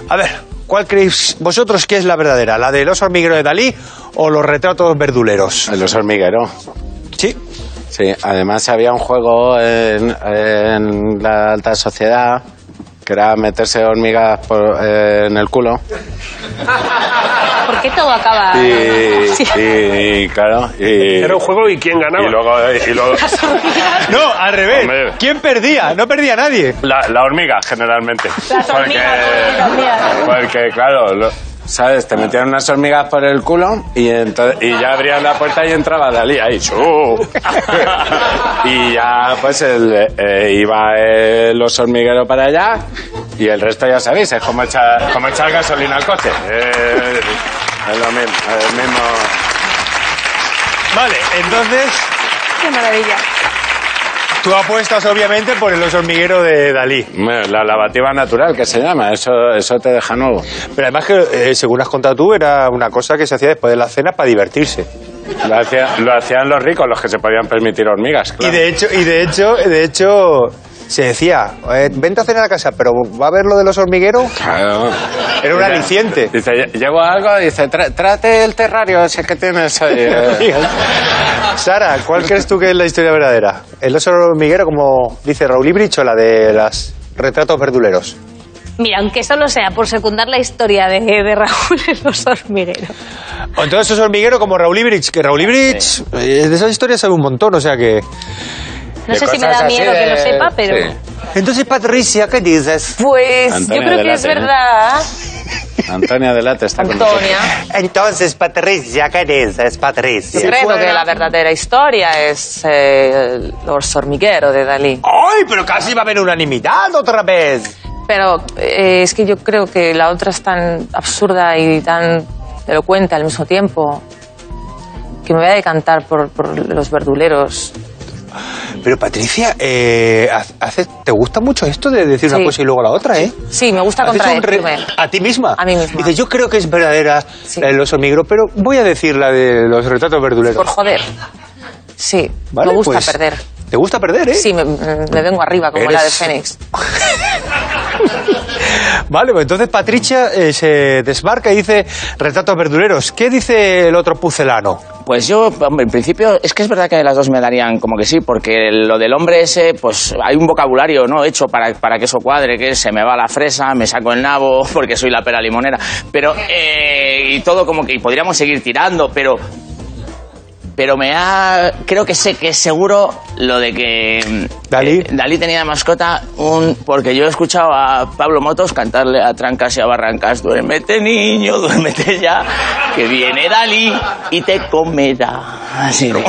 A ver, ¿cuál creéis vosotros que es la verdadera? ¿La del oso hormiguero de Dalí o los retratos verduleros? El oso hormiguero. Sí. Sí, además había un juego en, en la alta sociedad que era meterse hormigas por- eh, en el culo. ¿Por qué todo acaba? Y, Sí. y- y, claro, y, Era un juego y quién ganaba. y luego, y luego- No, al revés. Hombre. ¿Quién perdía? No perdía nadie. la, la hormiga generalmente. Las hormigas, las hormigas. porque claro, lo- ¿sabes? Te metían unas hormigas por el culo y, y ya abrían la puerta y entraba Dalí ahí. ¡chu! y ya pues el, eh, iba el oso hormiguero para allá y el resto ya sabéis, es como echar, como echar gasolina al coche. Eh, es lo mismo, el mismo. Vale, entonces Qué maravilla. Tú apuestas obviamente por el oso hormiguero de Dalí. Bueno, La lavativa natural que se llama, eso, eso te deja nuevo. Pero además que, eh, según has contado tú, era una cosa que se hacía después de la cena para divertirse. Lo, hacía- lo hacían los ricos, los que se podían permitir hormigas. Y de hecho, y de hecho, de hecho, se decía, eh, vente a cenar a casa, pero ¿va a ver lo de los hormigueros? Claro. Era un aliciente. Dice, llevo algo, dice, "Tra- trate el terrario ese que tienes ahí. eh". Sara, ¿cuál crees tú que es la historia verdadera? ¿El oso hormiguero, como dice Raúl Ibrich, o la de los retratos verduleros? Mira, aunque solo sea por secundar la historia de, de Raúl en los hormigueros. O entonces es hormiguero como Raúl Ibrich, que Raúl Ibrich eh, de esas historias sabe un montón, o sea que... No sé si me da miedo que de- lo sepa, pero... sí. Entonces, Patricia, ¿qué dices? Pues Antonia yo creo que es ¿eh? verdad. Antonia Delate está con. Antonia. Entonces, Patricia, ¿qué dices, Yo Patricia? creo que la verdadera historia es eh, el oso hormiguero de Dalí. ¡Ay, pero casi va a haber unanimidad otra vez! Pero eh, es que yo creo que la otra es tan absurda y tan elocuente al mismo tiempo que me voy a decantar por, por los verduleros. Pero Patricia, eh, hace- ¿te gusta mucho esto de decir Sí. una cosa y luego la otra, eh? Sí, me gusta contradecirme. ¿A ti misma? A mí misma. Dices, yo creo que es verdadera Sí. la de los hormigueros, pero voy a decir la de los retratos verduleros. Por joder. Sí, Vale, me gusta pues, perder. ¿Te gusta perder, eh? Sí, me, me vengo arriba como Eres- la de Fénix. Vale, pues entonces Patricia eh, se desmarca y dice retratos verduleros. ¿Qué dice el otro pucelano? Pues yo, hombre, en principio, es que es verdad que las dos me darían como que sí, porque lo del hombre ese, pues hay un vocabulario, ¿no? Hecho para, para que eso cuadre, que se me va la fresa, me saco el nabo, porque soy la pera limonera. Pero, eh, y todo como que, y podríamos seguir tirando, pero. Pero me ha. Creo que sé que es seguro lo de que. mm, Dalí. eh, Dalí tenía de mascota un. Porque yo he escuchado a Pablo Motos cantarle a trancas y a barrancas: Duérmete, niño, duérmete ya, que viene Dalí y te comerá. Así de.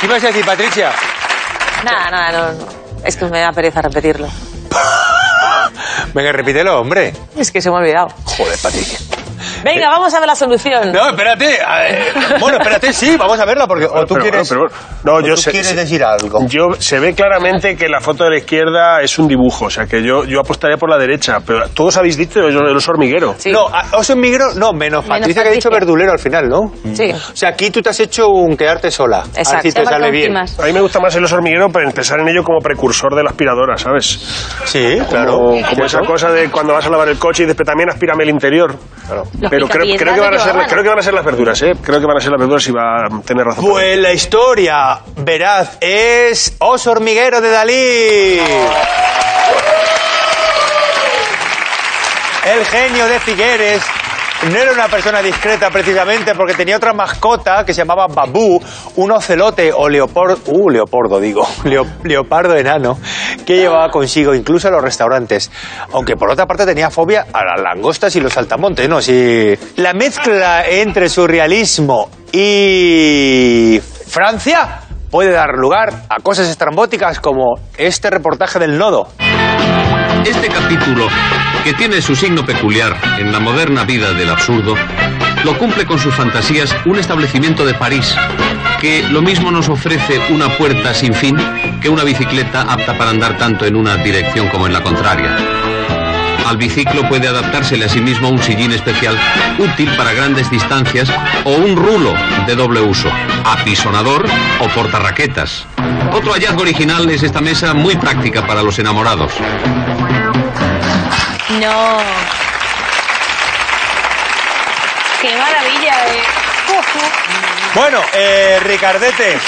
¿Qué ibas a decir, Patricia? Nada, nada, no, no. Es que me da pereza repetirlo. Venga, repítelo, hombre. Es que se me ha olvidado. Joder, Patricia. Venga, vamos a ver la solución. No, espérate. a ver, bueno, espérate, sí, vamos a verla porque o tú Pero, quieres, pero, no, o yo tú sé- quieres sé- decir algo. Yo se ve claramente que la foto de la izquierda es un dibujo, o sea que yo, yo apostaría por la derecha, pero todos habéis dicho el, el oso hormiguero. Sí. No, a- oso migro, no, menos Patricia que ha dicho verdulero al final, ¿no? Sí. O sea, aquí tú te has hecho un quedarte sola. A ver Exacto. si Se te sale bien. A mí me gusta más el oso hormiguero para pensar en ello como precursor de la aspiradora, ¿sabes? Sí, claro. Como, como esa cosa de cuando vas a lavar el coche y después también aspírame el interior. Los Pero creo, que van a ser, creo que van a ser las verduras, ¿eh? Creo que van a ser las verduras y va a tener razón. Pues la historia, veraz, es Oso Hormiguero de Dalí. El genio de Figueres no era una persona discreta precisamente porque tenía otra mascota que se llamaba Babú, un ocelote o leopardo, uh, leopardo digo, leo- leopardo enano, que llevaba consigo incluso a los restaurantes. Aunque por otra parte tenía fobia a las langostas y los saltamontes, ¿no? Sí. La mezcla entre surrealismo y Francia puede dar lugar a cosas estrambóticas como este reportaje del nodo. Este capítulo, que tiene su signo peculiar en la moderna vida del absurdo, lo cumple con sus fantasías un establecimiento de París, que lo mismo nos ofrece una puerta sin fin que una bicicleta apta para andar tanto en una dirección como en la contraria. Al biciclo puede adaptársele a sí mismo un sillín especial útil para grandes distancias o un rulo de doble uso, apisonador o portarraquetas. Otro hallazgo original es esta mesa muy práctica para los enamorados. No. Qué maravilla de... Bueno, eh, Ricardete,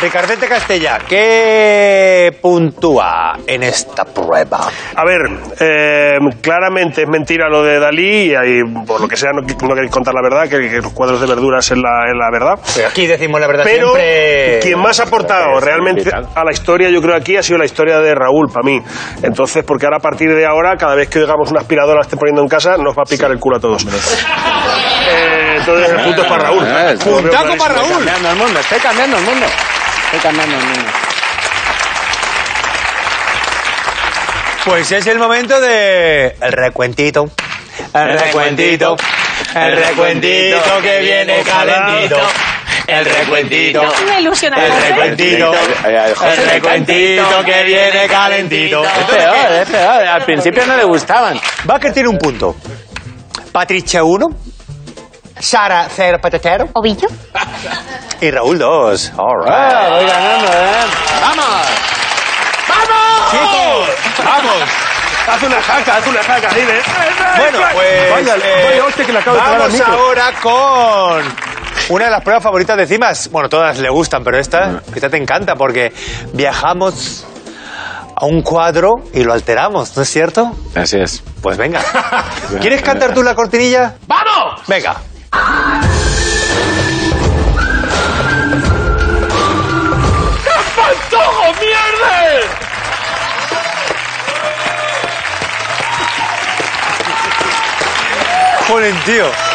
Ricardete Castella, ¿qué puntúa en esta prueba? A ver, eh, claramente es mentira lo de Dalí y por lo que sea, no, no queréis contar la verdad, que, que los cuadros de verduras es la, es la verdad. Pero aquí decimos la verdad Pero siempre. quien más ha aportado realmente a la historia, yo creo aquí ha sido la historia de Raúl, para mí. Entonces, porque ahora a partir de ahora, cada vez que oigamos una aspiradora la esté poniendo en casa, nos va a picar el culo a todos. Eh, entonces el punto es para Raúl. Veo puntaco para. Raúl. Estoy cambiando el mundo, estoy cambiando el mundo. Estoy cambiando el mundo. Pues es el momento de. El recuentito. El recuentito. El recuentito que viene calentito. El recuentito. Me ilusiona. El José. recuentito. El recuentito que viene calentito. Es peor, es peor. Al principio no le gustaban. Baker tiene un punto. Patricia 1. Sara 0 patatero. ¿Ovillo? Y Raúl 2. All right. Ah, voy ganando, ¿eh? ¡Vamos! Chicos, vamos. Haz una jaca, haz una jaca, dile. Bueno, pues. Vaya, eh, vaya hostia que le acabo de pegar al vamos micro. ahora con. Una de las pruebas favoritas de Cimas. Bueno, todas le gustan, pero esta, esta te encanta porque viajamos a un cuadro y lo alteramos, ¿no es cierto? Así es. Pues venga. ¿Quieres cantar tú la cortinilla? ¡Vamos! Venga. ¡Pantojo, mierda! Joder, tío.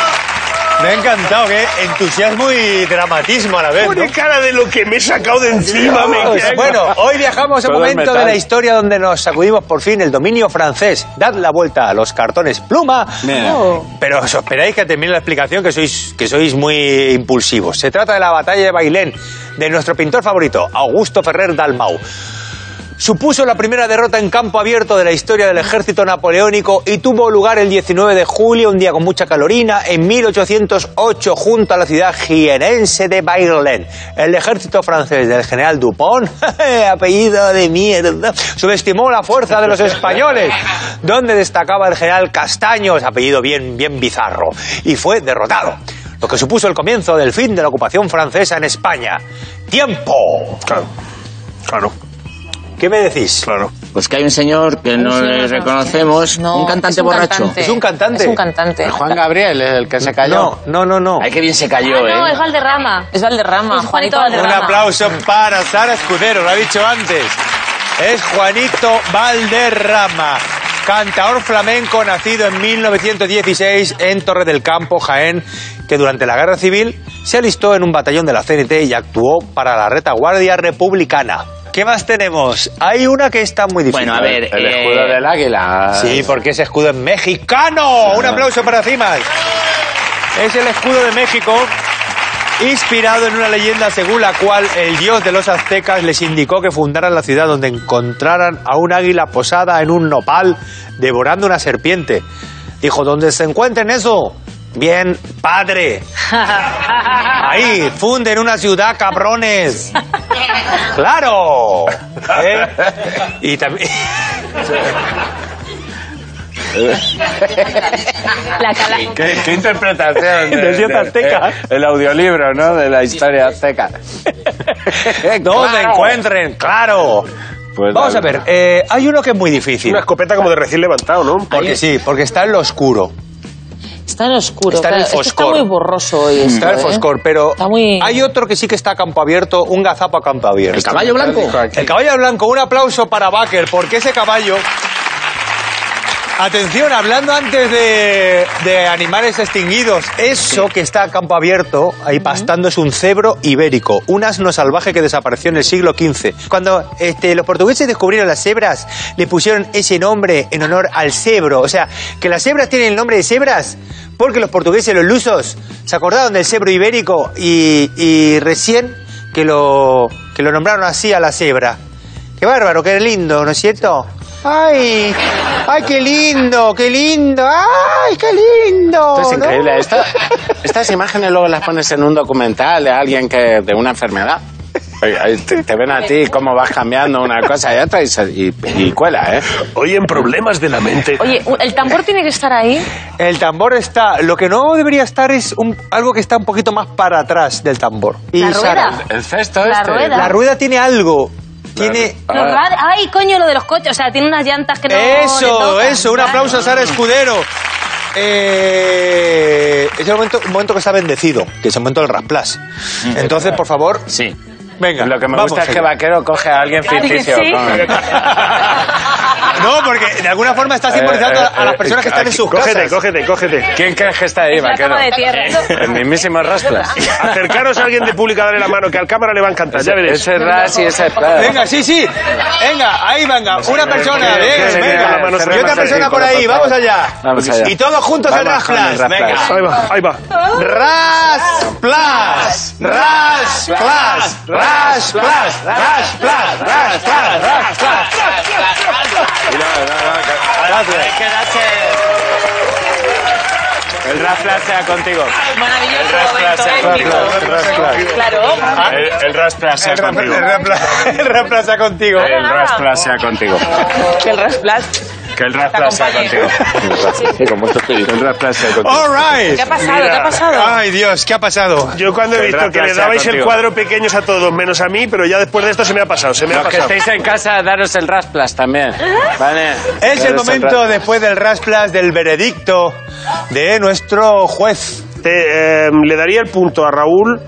Me ha encantado, qué entusiasmo y dramatismo a la vez. ¿no? Pone cara de lo que me he sacado de encima, me cago. Bueno, hoy viajamos a un momento de la historia donde nos sacudimos por fin el dominio francés. Dad la vuelta a los cartones pluma. Mira. Pero os esperáis que termine la explicación, que sois, que sois muy impulsivos. Se trata de la batalla de Bailén, de nuestro pintor favorito, Augusto Ferrer Dalmau. Supuso la primera derrota en campo abierto de la historia del ejército napoleónico y tuvo lugar el 19 de julio, un día con mucha calorina, en 1808, junto a la ciudad jienense de Bailén. El ejército francés del general Dupont, apellido de mierda, subestimó la fuerza de los españoles, donde destacaba el general Castaños, apellido bien, bien bizarro, y fue derrotado. Lo que supuso el comienzo del fin de la ocupación francesa en España. ¡Tiempo! Claro, claro, ¿Qué me decís? claro. Pues que hay un señor que no le reconocemos, No, un cantante es un borracho. cantante. Es un cantante. Es un cantante. Juan Gabriel, el que se cayó. No, no, no, no. Ay, qué bien se cayó, Ah, no, ¿eh? es Valderrama. Es Valderrama, Es Juanito Juanito Un Valderrama. aplauso para Sara Escudero, lo ha dicho antes. Es Juanito Valderrama, cantaor flamenco nacido en 1916 en Torre del Campo, Jaén, que durante la Guerra Civil se alistó en un batallón de la CNT y actuó para la retaguardia republicana. ¿Qué más tenemos? Hay una que está muy difícil. Bueno, a ver, El eh, escudo del águila. Sí, porque ese escudo es mexicano. Un aplauso para Cimas. Es el escudo de México, inspirado en una leyenda según la cual el dios de los aztecas les indicó que fundaran la ciudad donde encontraran a un águila posada en un nopal devorando una serpiente. Dijo, donde se encuentren eso, bien, padre. Ahí, funden una ciudad, cabrones. ¡Claro! ¿Eh? Y también... La cala- ¿Qué, qué interpretación azteca. el audiolibro, ¿no? De la historia azteca. Donde Claro. encuentren, claro. Pues Vamos a ver, eh, hay uno que es muy difícil. Una escopeta como de recién levantado, ¿no? Porque sí, porque está en lo oscuro. Está en oscuro. Está en el claro, es que foscor. está muy borroso hoy esto, Está el ¿eh? foscor, pero Está muy- hay otro que sí que está a campo abierto, un gazapo a campo abierto. ¿El caballo blanco? El caballo blanco, un aplauso para Baker, porque ese caballo... Atención, hablando antes de, de animales extinguidos, eso que está a campo abierto, ahí pastando, es un cebro ibérico, un asno salvaje que desapareció en el siglo XV. Cuando este, los portugueses descubrieron las cebras, le pusieron ese nombre en honor al cebro. O sea, que las cebras tienen el nombre de cebras porque los portugueses, los lusos, se acordaron del cebro ibérico y, y recién que lo, que lo nombraron así a la cebra. Qué bárbaro, qué lindo, ¿no es cierto? ¡Ay! ¡Ay, qué lindo! ¡Qué lindo! ¡Ay, qué lindo! Esto es ¿no? increíble. Esta- estas imágenes luego las pones en un documental de alguien que de una enfermedad. Te, te ven a ti cómo vas cambiando una cosa y otra y, y- y cuela, ¿eh? Hoy en problemas de la mente. Oye, el tambor tiene que estar ahí. El tambor está... Lo que no debería estar es un- algo que está un poquito más para atrás del tambor. Y La Sara, rueda. El cesto La este. rueda. la rueda tiene algo. Tiene... Rad- Ay, coño, lo de los coches. O sea, tiene unas llantas que no. le Eso, tocan. eso, un Claro. aplauso a Sara Escudero. Eh, es el momento, un momento que está bendecido, que es el momento del rasplas. Entonces, por favor, Sí. Venga. Lo que me vamos gusta es que. Vaquero coge a alguien ficticio. sí. No, porque de alguna forma está simbolizando Eh, eh, a las eh, personas que están en sus Cógete, casas. cógete, cógete. ¿Quién crees que está ahí, Vaquero? cama de tierra. El mismísimo Rasplas. Acercaros a alguien de público a darle la mano, que al cámara le va a encantar, ya veréis. Ese Ras y ese Plas. Venga, sí, sí. Venga, ahí venga. Una persona, venga, sí, venga. con la mano Y otra persona por ahí, vamos allá. Vamos allá. Y todos juntos rasplas. Venga. Ahí va, ahí va. Rasplas, rasplas, rasplas, rasplas, rasplas, rasplas. El Rasplas sea contigo. Maravilloso El Rasplas sea contigo. épico. Claro. El, el Rasplas sea El rap- contigo. el rapla- el rasplas contigo. El Rasplas sea contigo. El Rasplas. Que el Rasplas sea contigo. El Rasplas sea contigo. All right. ¿Qué ha pasado? ¿Qué ha pasado? Ay, Dios, ¿qué ha pasado? Yo cuando he El visto rap que le dabais el cuadro pequeños a todos, menos a mí, pero ya después de esto se me ha pasado, se me ha Los que pasado. estéis en casa, daros el Rasplas también. ¿Vale? Es el momento Ras- después del rasplas del veredicto de nuestro juez. Te, eh, le daría el punto a Raúl.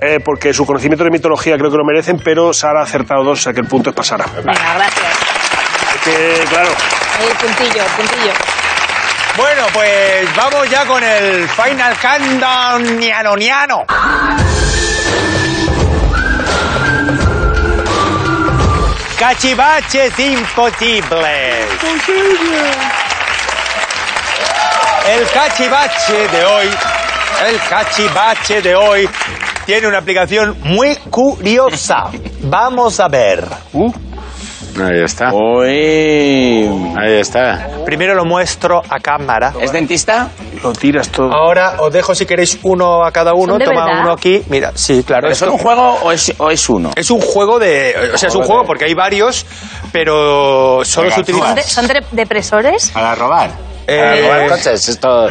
eh, porque su conocimiento de mitología creo que lo merecen, pero Sara ha acertado dos, o sea que el punto es para Sara. Venga, gracias. Que, claro, Ahí, puntillo, puntillo. Bueno, pues vamos ya con el Final Countdown niano niano. Cachivaches imposibles. El cachivache de hoy, el cachivache de hoy tiene una aplicación muy curiosa. Vamos a ver. Ahí está. Uy. Ahí está. Primero lo muestro a cámara. ¿Es dentista? lo tiras todo. Ahora os dejo si queréis uno a cada uno. ¿Son de Toma verdad? uno aquí. Mira, sí, claro. ¿Pero ¿Es esto- un juego o es, o es uno? Es un juego de. O sea, es un juego porque hay varios, pero solo se utiliza. ¿Son, de- son de- depresores? Para robar. Eh, Para robar coches. Esto.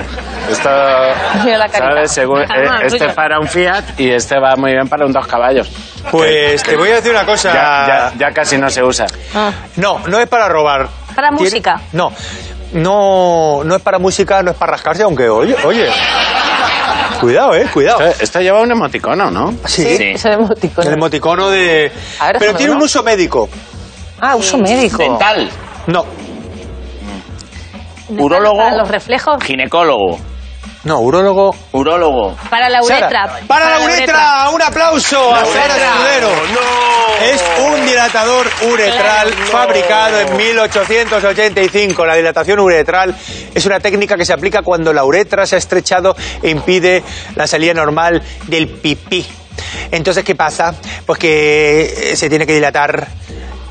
Esto. ¿Sabes? Según, Ah, eh, este para un Fiat y este va muy bien para un dos caballos. Pues te voy a decir una cosa. Ya, ya, ya casi no se usa. No, no es para robar. ¿Para Tiene- música? No. No, no es para música, no es para rascarse, aunque oye, oye. Cuidado, eh, cuidado. Esto, esto lleva un emoticono, ¿no? Sí. Es el emoticono. El emoticono de. Ver, Pero tiene un uso médico. Ah, uso médico. Dental. No, ¿De Urólogo. Para los reflejos. Ginecólogo. No, urólogo. Urólogo. Para la Sara, uretra. para, la uretra, un aplauso a Sara. Escudero. Es un dilatador uretral fabricado en 1885. La dilatación uretral es una técnica que se aplica cuando la uretra se ha estrechado e impide la salida normal del pipí. Entonces, ¿qué pasa? Pues que eh, se tiene que dilatar.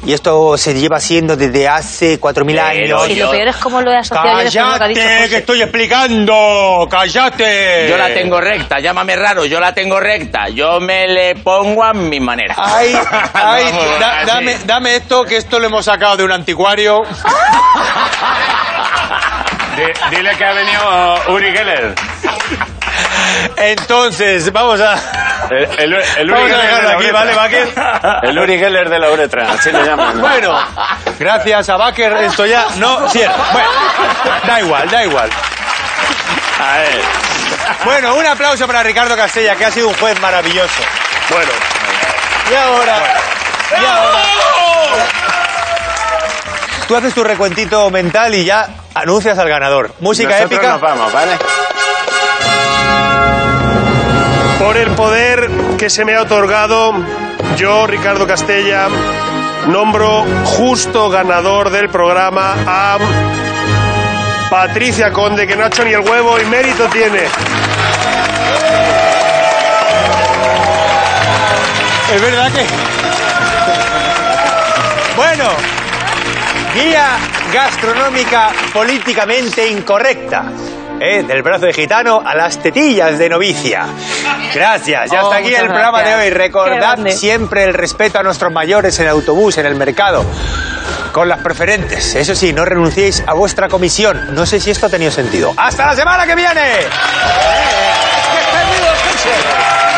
Y esto se lleva haciendo desde hace 4.000 años. Y lo peor es cómo lo he asociado yo de lo que ¡Cállate, que estoy explicando! ¡Cállate! Yo la tengo recta, llámame raro, yo la tengo recta. Yo me le pongo a mi manera. Ay, ay, Vamos, da- dame, dame esto, que esto lo hemos sacado de un anticuario. Di- dile que ha venido Uri Geller. Entonces, vamos a... El, el, el Uri Geller la aquí, uretra. ¿vale, Baker? El Uri Geller de la uretra, así le llaman. Bueno, gracias a Baker, esto ya no cierra. Bueno, da igual, da igual. A ver. Bueno, un aplauso para Ricardo Castella, que ha sido un juez maravilloso. Bueno, Y ahora... Y ahora... Tú haces tu recuentito mental y ya anuncias al ganador. Música Nosotros épica. nos vamos, ¿vale? El poder que se me ha otorgado, yo, Ricardo Castella, nombro justo ganador del programa a Patricia Conde, que no ha hecho ni el huevo y mérito tiene. Es verdad que. Bueno, guía gastronómica políticamente incorrecta. ¿Eh? Del brazo de gitano a las tetillas de novicia. Gracias. Ya Oh, está aquí el programa de hoy. Recordad siempre el respeto a nuestros mayores en el autobús, en el mercado. Con las preferentes. Eso sí, no renunciéis a vuestra comisión. No sé si esto ha tenido sentido. ¡Hasta la semana que viene! Es que has perdido el coche.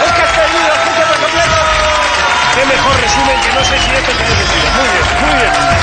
Es que has perdido el coche por completo. Qué mejor resumen que no sé si esto tiene sentido. Muy bien, muy bien.